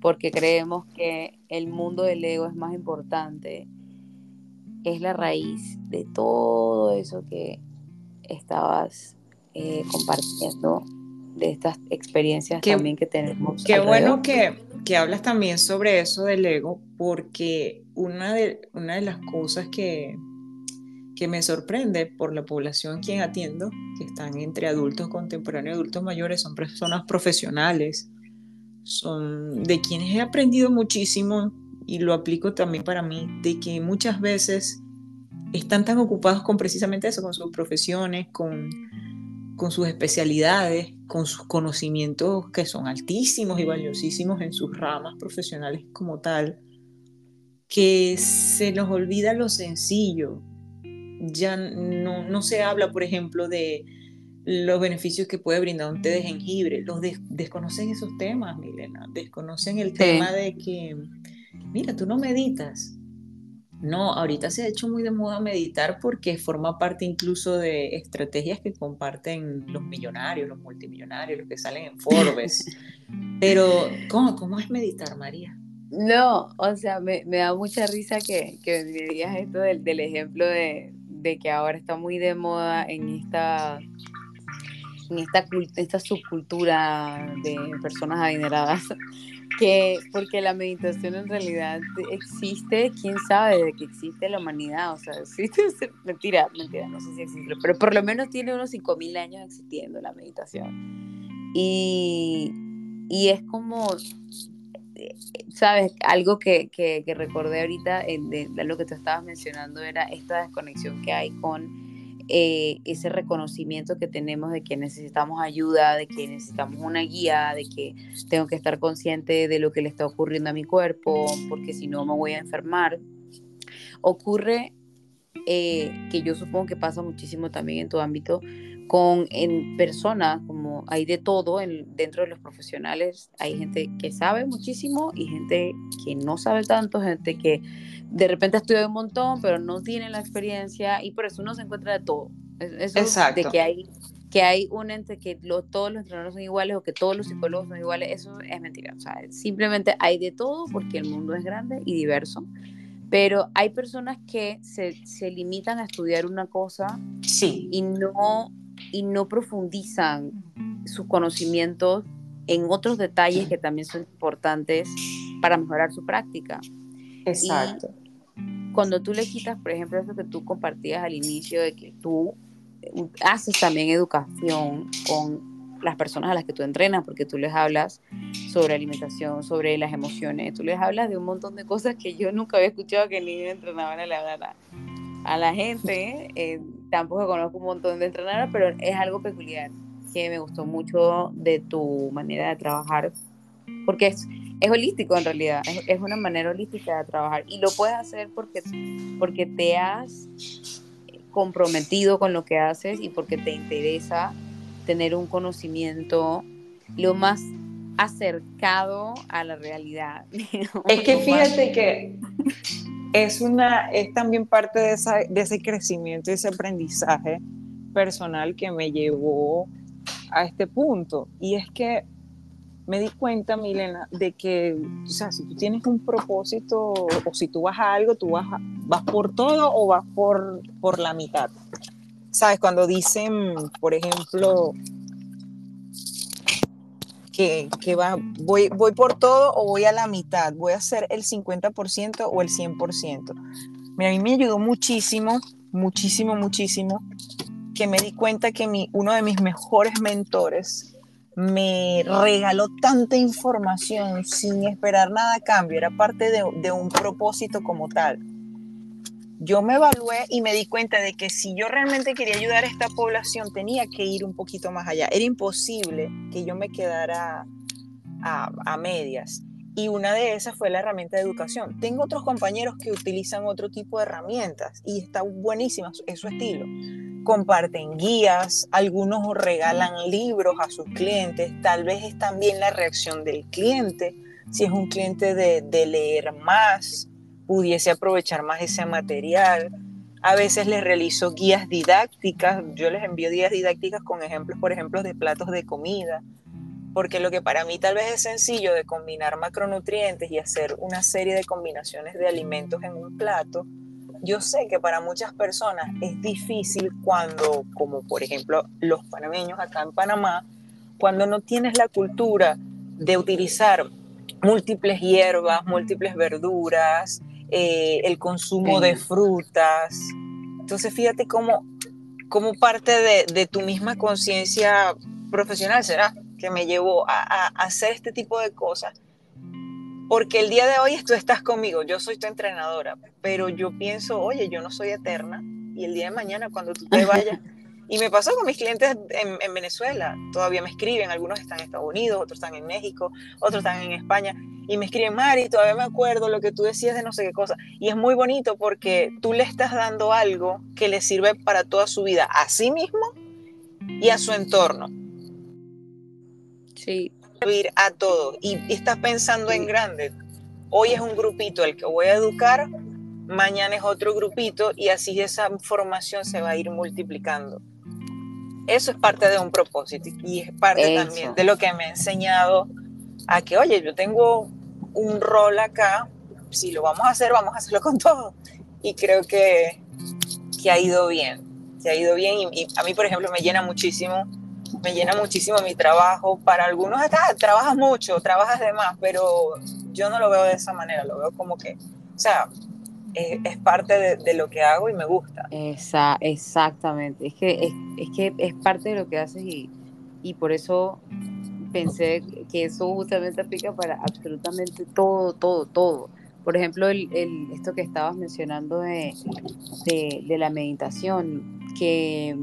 porque creemos que el mundo del ego es más importante, es la raíz de todo eso que, estabas eh, compartiendo de estas experiencias también que tenemos. Qué bueno que, que, hablas también sobre eso del ego, porque una de, una de las cosas que, que me sorprende por la población quien atiendo, que están entre adultos contemporáneos y adultos mayores, son personas profesionales, son de quienes he aprendido muchísimo y lo aplico también para mí, de que muchas veces están tan ocupados con precisamente eso, con sus profesiones, con, con sus especialidades, con sus conocimientos que son altísimos y valiosísimos en sus ramas profesionales como tal, que se nos olvida lo sencillo. Ya no, no se habla, por ejemplo, de los beneficios que puede brindar un té de jengibre. Los desconocen esos temas, Milena. Desconocen el tema de que, mira, tú no meditas. No, ahorita se ha hecho muy de moda meditar porque forma parte incluso de estrategias que comparten los millonarios, los multimillonarios, los que salen en Forbes. [laughs] Pero, ¿cómo, cómo es meditar, María? No, o sea, me, da mucha risa que, que me digas esto del, ejemplo de, de, que ahora está muy de moda en esta en esta, esta subcultura de personas adineradas, que porque la meditación en realidad existe, quién sabe de que existe la humanidad, o sea, [laughs] existe, mentira, mentira, no sé si existe, pero por lo menos tiene unos 5.000 años existiendo la meditación. Y, y es como, sabes, algo que, que, recordé ahorita de, de, lo que te estabas mencionando era esta desconexión que hay con eh, ese reconocimiento que tenemos de que necesitamos ayuda, de que necesitamos una guía, de que tengo que estar consciente de lo que le está ocurriendo a mi cuerpo, porque si no me voy a enfermar. Ocurre eh, que yo supongo que pasa muchísimo también en tu ámbito, con en personas, como hay de todo en, dentro de los profesionales, hay gente que sabe muchísimo y gente que no sabe tanto, gente que de repente estudia un montón, pero no tiene la experiencia y por eso uno se encuentra de todo. Eso Exacto. de que hay que hay un ente que todos los entrenadores son iguales o que todos los psicólogos son iguales, eso es mentira. O sea, simplemente hay de todo porque el mundo es grande y diverso. Pero hay personas que se, se limitan a estudiar una cosa sí. y, no, y no profundizan sus conocimientos en otros detalles que también son importantes para mejorar su práctica. Exacto cuando tú le quitas, por ejemplo, eso que tú compartías al inicio de que tú eh, haces también educación con las personas a las que tú entrenas, porque tú les hablas sobre alimentación, sobre las emociones, tú les hablas de un montón de cosas que yo nunca había escuchado que ni entrenaban a la, a la gente. Eh, tampoco conozco un montón de entrenadores, pero es algo peculiar que me gustó mucho de tu manera de trabajar, porque es, es holístico en realidad, es, una manera holística de trabajar y lo puedes hacer porque, porque te has comprometido con lo que haces y porque te interesa tener un conocimiento lo más acercado a la realidad. [laughs] Es que fíjate que es, una, es también parte de, esa, de ese crecimiento y ese aprendizaje personal que me llevó a este punto. Y es que me di cuenta, Milena, de que, o sea, si tú tienes un propósito o si tú vas a algo, tú vas, vas por todo o vas por, por la mitad. ¿Sabes? Cuando dicen, por ejemplo, que, va, voy, voy por todo o voy a la mitad, voy a hacer el 50% o el 100%. Mira, a mí me ayudó muchísimo, muchísimo, muchísimo, que me di cuenta que mi, uno de mis mejores mentores me regaló tanta información sin esperar nada a cambio, era parte de, un propósito como tal. Yo me evalué y me di cuenta de que si yo realmente quería ayudar a esta población tenía que ir un poquito más allá. Era imposible que yo me quedara a, medias. Y una de esas fue la herramienta de educación. Tengo otros compañeros que utilizan otro tipo de herramientas y está buenísima, es su estilo comparten guías, algunos regalan libros a sus clientes, tal vez es también la reacción del cliente, si es un cliente de, leer más, pudiese aprovechar más ese material. A veces les realizo guías didácticas, yo les envío guías didácticas con ejemplos, por ejemplo, de platos de comida, porque lo que para mí tal vez es sencillo de combinar macronutrientes y hacer una serie de combinaciones de alimentos en un plato, yo sé que para muchas personas es difícil cuando, como por ejemplo los panameños acá en Panamá, cuando no tienes la cultura de utilizar múltiples hierbas, múltiples verduras, eh, el consumo de frutas. Entonces fíjate cómo, cómo parte de, de tu misma conciencia profesional será que me llevó a, a, hacer este tipo de cosas. Porque el día de hoy tú estás conmigo, yo soy tu entrenadora, pero yo pienso, oye, yo no soy eterna y el día de mañana cuando tú te [laughs] vayas, y me pasó con mis clientes en, en, Venezuela, todavía me escriben, algunos están en Estados Unidos, otros están en México, otros están en España, y me escriben, Mari, todavía me acuerdo lo que tú decías de no sé qué cosa. Y es muy bonito porque tú le estás dando algo que le sirve para toda su vida, a sí mismo y a su entorno. Sí. Ir a todo. Y, y estás pensando en grande. Hoy es un grupito el que voy a educar, mañana es otro grupito y así esa formación se va a ir multiplicando eso es parte de un propósito y es parte eso. también de lo que me ha enseñado a que, oye, yo tengo un rol acá, si lo vamos a hacer, vamos a hacerlo con todo. Y creo que, que ha ido bien, que ha ido bien y, y, a mí, por ejemplo, me llena muchísimo, me llena muchísimo mi trabajo. Para algunos, ah, trabajas mucho, trabajas de más, pero yo no lo veo de esa manera, lo veo como que, o sea, es, es, parte de, de, lo que hago y me gusta. Esa, exactamente, es que es, es, que es parte de lo que haces y, y por eso pensé que eso justamente aplica para absolutamente todo, todo, todo. Por ejemplo, el, el, esto que estabas mencionando de, de, de, la meditación, que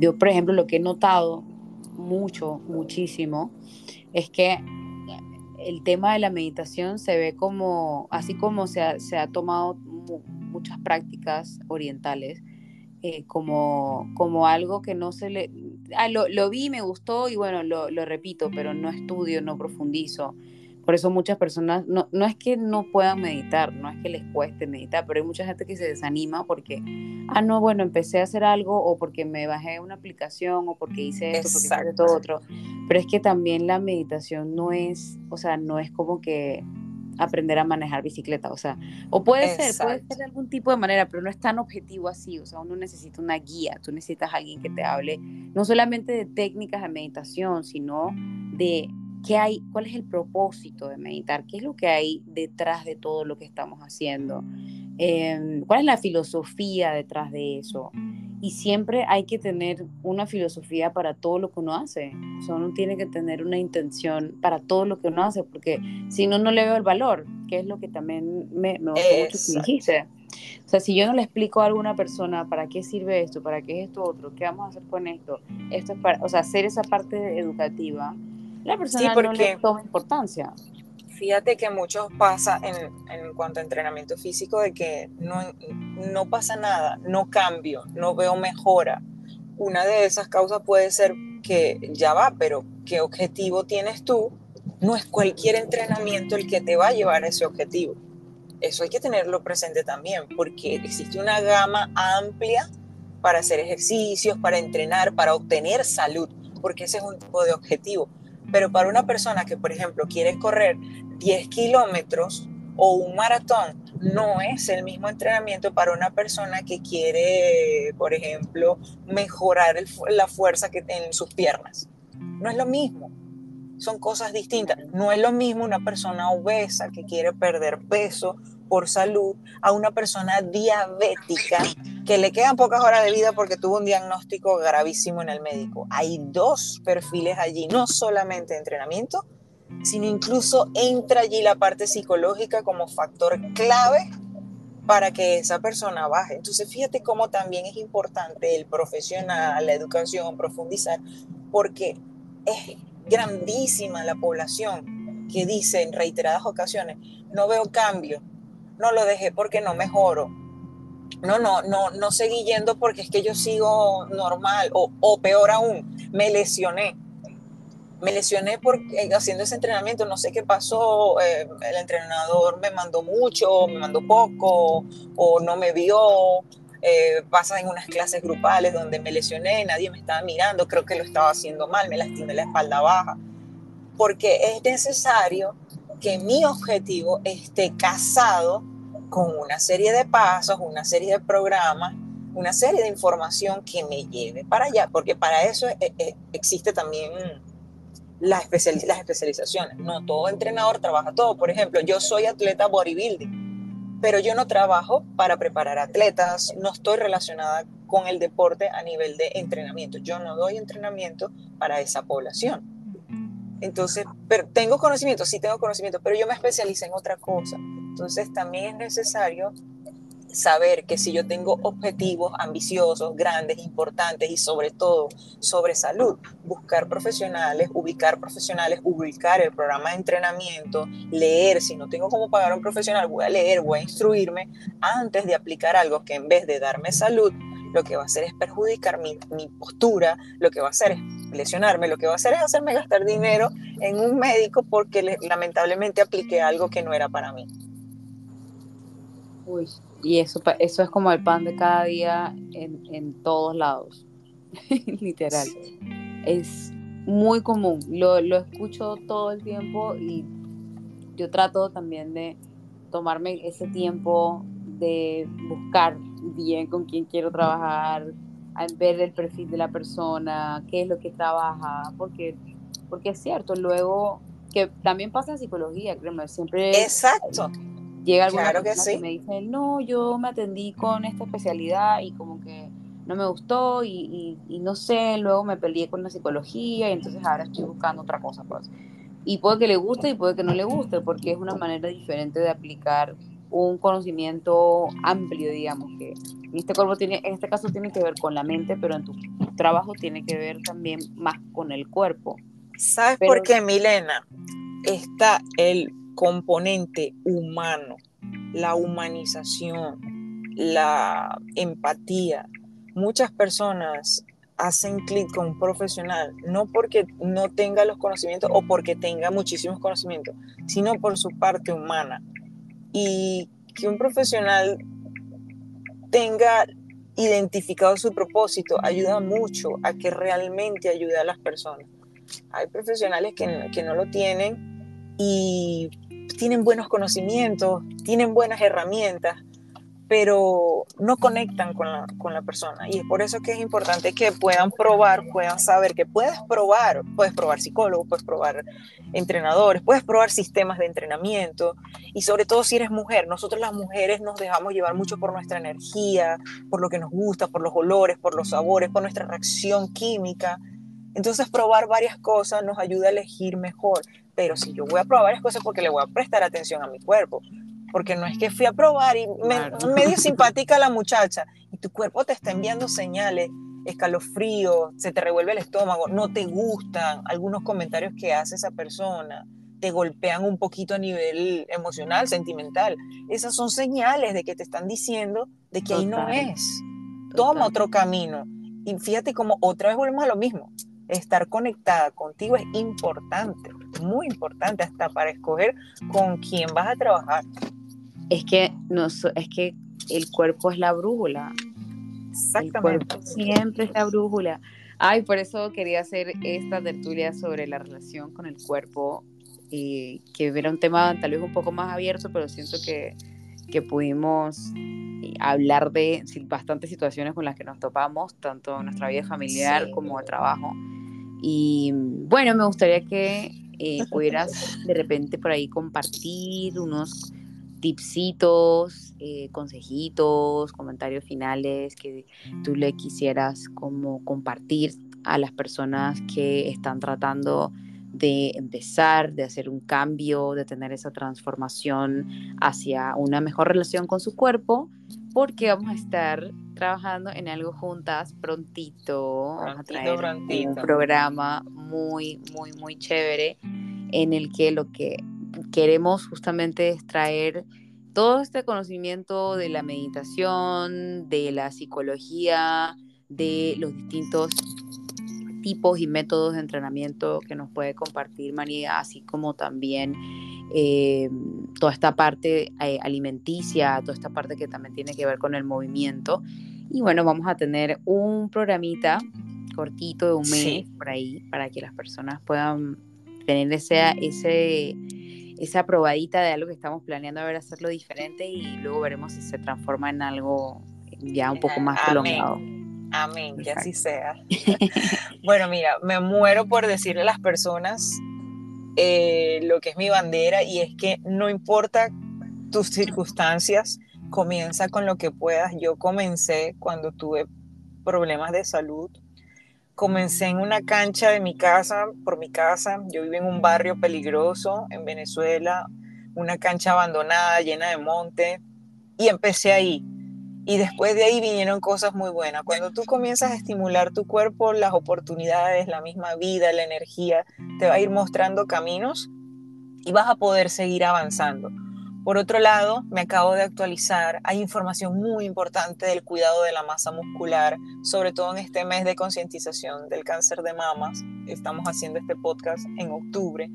yo, por ejemplo, lo que he notado mucho, muchísimo, es que el tema de la meditación se ve como, así como se ha, se ha tomado muchas prácticas orientales, eh, como, como algo que no se le... Ah, lo, lo vi, me gustó y bueno, lo, lo, repito, pero no estudio, no profundizo. Por eso muchas personas, no, no es que no puedan meditar, no es que les cueste meditar, pero hay mucha gente que se desanima porque, ah, no, bueno, empecé a hacer algo o porque me bajé una aplicación o porque hice esto, porque hice todo otro. Pero es que también la meditación no es, o sea, no es como que aprender a manejar bicicleta, o sea, o puede Exacto. ser, puede ser de algún tipo de manera, pero no es tan objetivo así, o sea, uno necesita una guía, tú necesitas alguien que te hable no solamente de técnicas de meditación, sino de qué hay, cuál es el propósito de meditar, qué es lo que hay detrás de todo lo que estamos haciendo, eh, cuál es la filosofía detrás de eso. Y siempre hay que tener una filosofía para todo lo que uno hace. O sea, uno tiene que tener una intención para todo lo que uno hace, porque si no, no le veo el valor, que es lo que también me, me gustó mucho que dijiste. O sea, si yo no le explico a alguna persona para qué sirve esto, para qué es esto otro, qué vamos a hacer con esto, esto es para, o sea, hacer esa parte educativa, la persona sí, no le toma importancia. Fíjate que muchos pasa en, en, cuanto a entrenamiento físico de que no, no pasa nada, no cambio, no veo mejora. Una de esas causas puede ser que ya va, pero ¿qué objetivo tienes tú? No es cualquier entrenamiento el que te va a llevar a ese objetivo. Eso hay que tenerlo presente también, porque existe una gama amplia para hacer ejercicios, para entrenar, para obtener salud, porque ese es un tipo de objetivo pero para una persona que, por ejemplo, quiere correr 10 kilómetros o un maratón, no es el mismo entrenamiento para una persona que quiere, por ejemplo, mejorar la fuerza que en sus piernas. No es lo mismo. Son cosas distintas. No es lo mismo una persona obesa que quiere perder peso por salud a una persona diabética que le quedan pocas horas de vida porque tuvo un diagnóstico gravísimo en el médico. Hay dos perfiles allí, no solamente entrenamiento, sino incluso entra allí la parte psicológica como factor clave para que esa persona baje. Entonces, fíjate cómo también es importante el profesional, la educación, profundizar, porque es grandísima la población que dice en reiteradas ocasiones, no veo cambio, no lo dejé porque no mejoro. No, no, no, no seguí yendo porque es que yo sigo normal o, o peor aún, me lesioné. Me lesioné porque eh, haciendo ese entrenamiento, no sé qué pasó, eh, el entrenador me mandó mucho, me mandó poco o no me vio. Eh, pasa en unas clases grupales donde me lesioné, nadie me estaba mirando, creo que lo estaba haciendo mal, me lastimé la espalda baja, porque es necesario que mi objetivo esté casado con una serie de pasos, una serie de programas, una serie de información que me lleve para allá, porque para eso eh, eh, existe también las, las especializaciones. No todo entrenador trabaja todo. Por ejemplo, yo soy atleta bodybuilding, pero yo no trabajo para preparar atletas, no estoy relacionada con el deporte a nivel de entrenamiento. Yo no doy entrenamiento para esa población. Entonces, pero tengo conocimiento, sí tengo conocimiento, pero yo me especialicé en otra cosa. Entonces, también es necesario saber que si yo tengo objetivos ambiciosos, grandes, importantes y sobre todo sobre salud, buscar profesionales, ubicar profesionales, ubicar el programa de entrenamiento, leer, si no tengo cómo pagar a un profesional, voy a leer, voy a instruirme antes de aplicar algo que en vez de darme salud, lo que va a hacer es perjudicar mi, mi, postura, lo que va a hacer es lesionarme, lo que va a hacer es hacerme gastar dinero en un médico porque lamentablemente apliqué algo que no era para mí. Uy, y eso, eso es como el pan de cada día en, en todos lados, [laughs] literal. Es muy común, lo, lo escucho todo el tiempo y yo trato también de tomarme ese tiempo de buscar bien con quién quiero trabajar, ver el perfil de la persona, qué es lo que trabaja, porque, porque es cierto, luego, que también pasa en psicología, créeme, siempre... Exacto. Llega alguna claro persona que, me dice, no, yo me atendí con esta especialidad y como que no me gustó y, y, no sé, luego me peleé con la psicología y entonces ahora estoy buscando otra cosa, pues. Y puede que le guste y puede que no le guste, porque es una manera diferente de aplicar un conocimiento amplio, digamos, que en este, cuerpo tiene, en este caso tiene que ver con la mente, pero en tu trabajo tiene que ver también más con el cuerpo. ¿Sabes por qué, Milena? Está el componente humano, la humanización, la empatía. Muchas personas hacen clic con un profesional, no porque no tenga los conocimientos o porque tenga muchísimos conocimientos, sino por su parte humana y que un profesional tenga identificado su propósito ayuda mucho a que realmente ayude a las personas. Hay profesionales que, que no lo tienen y tienen buenos conocimientos, tienen buenas herramientas, pero no conectan con la, persona. Y es por eso que es importante que puedan probar, puedan saber que puedes probar, puedes probar psicólogos, puedes probar entrenadores, puedes probar sistemas de entrenamiento. Y sobre todo si eres mujer, nosotros las mujeres nos dejamos llevar mucho por nuestra energía, por lo que nos gusta, por los olores, por los sabores, por nuestra reacción química. Entonces probar varias cosas nos ayuda a elegir mejor. Pero si yo voy a probar varias cosas porque le voy a prestar atención a mi cuerpo, porque no es que fui a probar y me, [laughs] medio simpática la muchacha y tu cuerpo te está enviando señales, escalofrío, se te revuelve el estómago, no te gustan algunos comentarios que hace esa persona, te golpean un poquito a nivel emocional, sentimental. Esas son señales de que te están diciendo de que ahí no es. Toma otro camino. Y fíjate como otra vez volvemos a lo mismo. Estar conectada contigo es importante, muy importante hasta para escoger con quién vas a trabajar es que, no, es que el cuerpo es la brújula. Exactamente. El cuerpo siempre es la brújula. Ay, por eso quería hacer esta tertulia sobre la relación con el cuerpo, y que era un tema tal vez un poco más abierto, pero siento que, que pudimos hablar de bastantes situaciones con las que nos topamos, tanto en nuestra vida familiar como de trabajo. Y bueno, me gustaría que eh, pudieras de repente por ahí compartir unos tipsitos, eh, consejitos, comentarios finales que tú le quisieras como compartir a las personas que están tratando de empezar, de hacer un cambio, de tener esa transformación hacia una mejor relación con su cuerpo, porque vamos a estar trabajando en algo juntas prontito, vamos a traer un programa muy, muy, muy chévere en el que lo que queremos justamente extraer todo este conocimiento de la meditación, de la psicología, de los distintos tipos y métodos de entrenamiento que nos puede compartir María, así como también eh, toda esta parte eh, alimenticia, toda esta parte que también tiene que ver con el movimiento. Y bueno, vamos a tener un programita cortito de un mes por ahí para que las personas puedan tener ese, ese esa probadita de algo que estamos planeando a ver hacerlo diferente y luego veremos si se transforma en algo ya un poco más prolongado. Amén, que así sea. [laughs] bueno, mira, me muero por decirle a las personas eh, lo que es mi bandera y es que no importa tus circunstancias, comienza con lo que puedas. Yo comencé cuando tuve problemas de salud. Comencé en una cancha de mi casa, por mi casa. Yo vivo en un barrio peligroso en Venezuela, una cancha abandonada, llena de monte. Y empecé ahí y después de ahí vinieron cosas muy buenas. Cuando tú comienzas a estimular tu cuerpo, las oportunidades, la misma vida, la energía, te va a ir mostrando caminos y vas a poder seguir avanzando. Por otro lado, me acabo de actualizar, hay información muy importante del cuidado de la masa muscular, sobre todo en este mes de concientización del cáncer de mamas. Estamos haciendo este podcast en octubre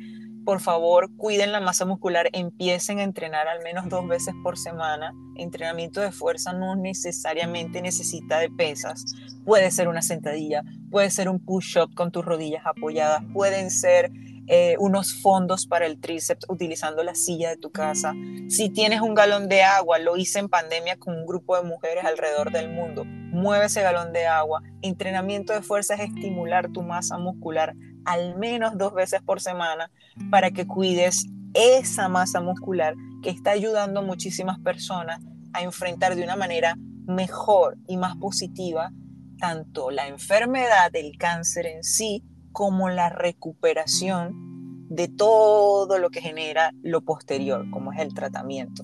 por favor, cuiden la masa muscular, empiecen a entrenar al menos dos veces por semana. Entrenamiento de fuerza no necesariamente necesita de pesas. Puede ser una sentadilla, puede ser un push-up con tus rodillas apoyadas, pueden ser eh, unos fondos para el tríceps utilizando la silla de tu casa. Si tienes un galón de agua, lo hice en pandemia con un grupo de mujeres alrededor del mundo. Mueve ese galón de agua. Entrenamiento de fuerza es estimular tu masa muscular al menos dos veces por semana para que cuides esa masa muscular que está ayudando a muchísimas personas a enfrentar de una manera mejor y más positiva tanto la enfermedad del cáncer en sí como la recuperación de todo lo que genera lo posterior, como es el tratamiento.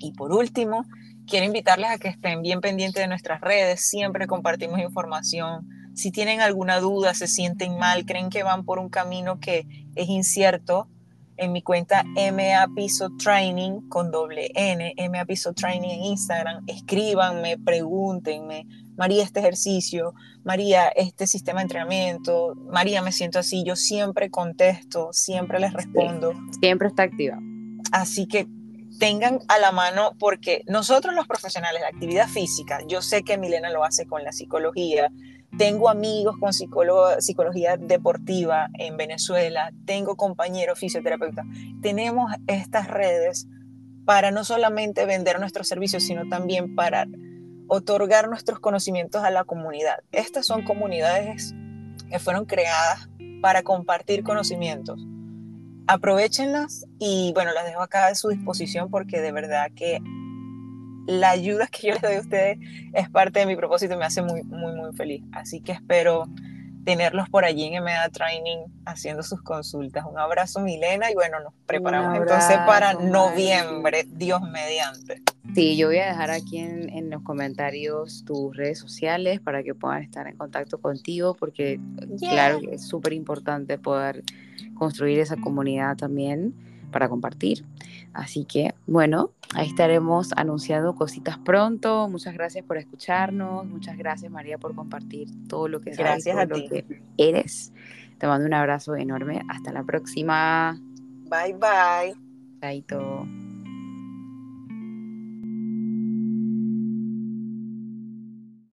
Y por último, quiero invitarles a que estén bien pendientes de nuestras redes, siempre compartimos información si tienen alguna duda, se sienten mal, creen que van por un camino que es incierto, en mi cuenta MA Piso Training con doble N, MA Piso Training en Instagram, escríbanme, pregúntenme, María, este ejercicio, María, este sistema de entrenamiento, María, me siento así, yo siempre contesto, siempre les respondo. siempre está activa. Así que tengan a la mano, porque nosotros los profesionales de actividad física, yo sé que Milena lo hace con la psicología, tengo amigos con psicología deportiva en Venezuela, tengo compañeros fisioterapeutas. Tenemos estas redes para no solamente vender nuestros servicios, sino también para otorgar nuestros conocimientos a la comunidad. Estas son comunidades que fueron creadas para compartir conocimientos. Aprovechenlas y bueno, las dejo acá a su disposición porque de verdad que la ayuda que yo les doy a ustedes es parte de mi propósito y me hace muy, muy, muy feliz. Así que espero tenerlos por allí en MEDA Training haciendo sus consultas. Un abrazo, Milena, y bueno, nos preparamos entonces para noviembre, Dios mediante. Sí, yo voy a dejar aquí en, en, los comentarios tus redes sociales para que puedan estar en contacto contigo, porque claro que es súper importante poder construir esa comunidad también para compartir. Así que, bueno, ahí estaremos anunciando cositas pronto. Muchas gracias por escucharnos. Muchas gracias, María, por compartir todo lo que sabes, gracias a lo ti. que eres. Te mando un abrazo enorme. Hasta la próxima. Bye, bye. Chaito.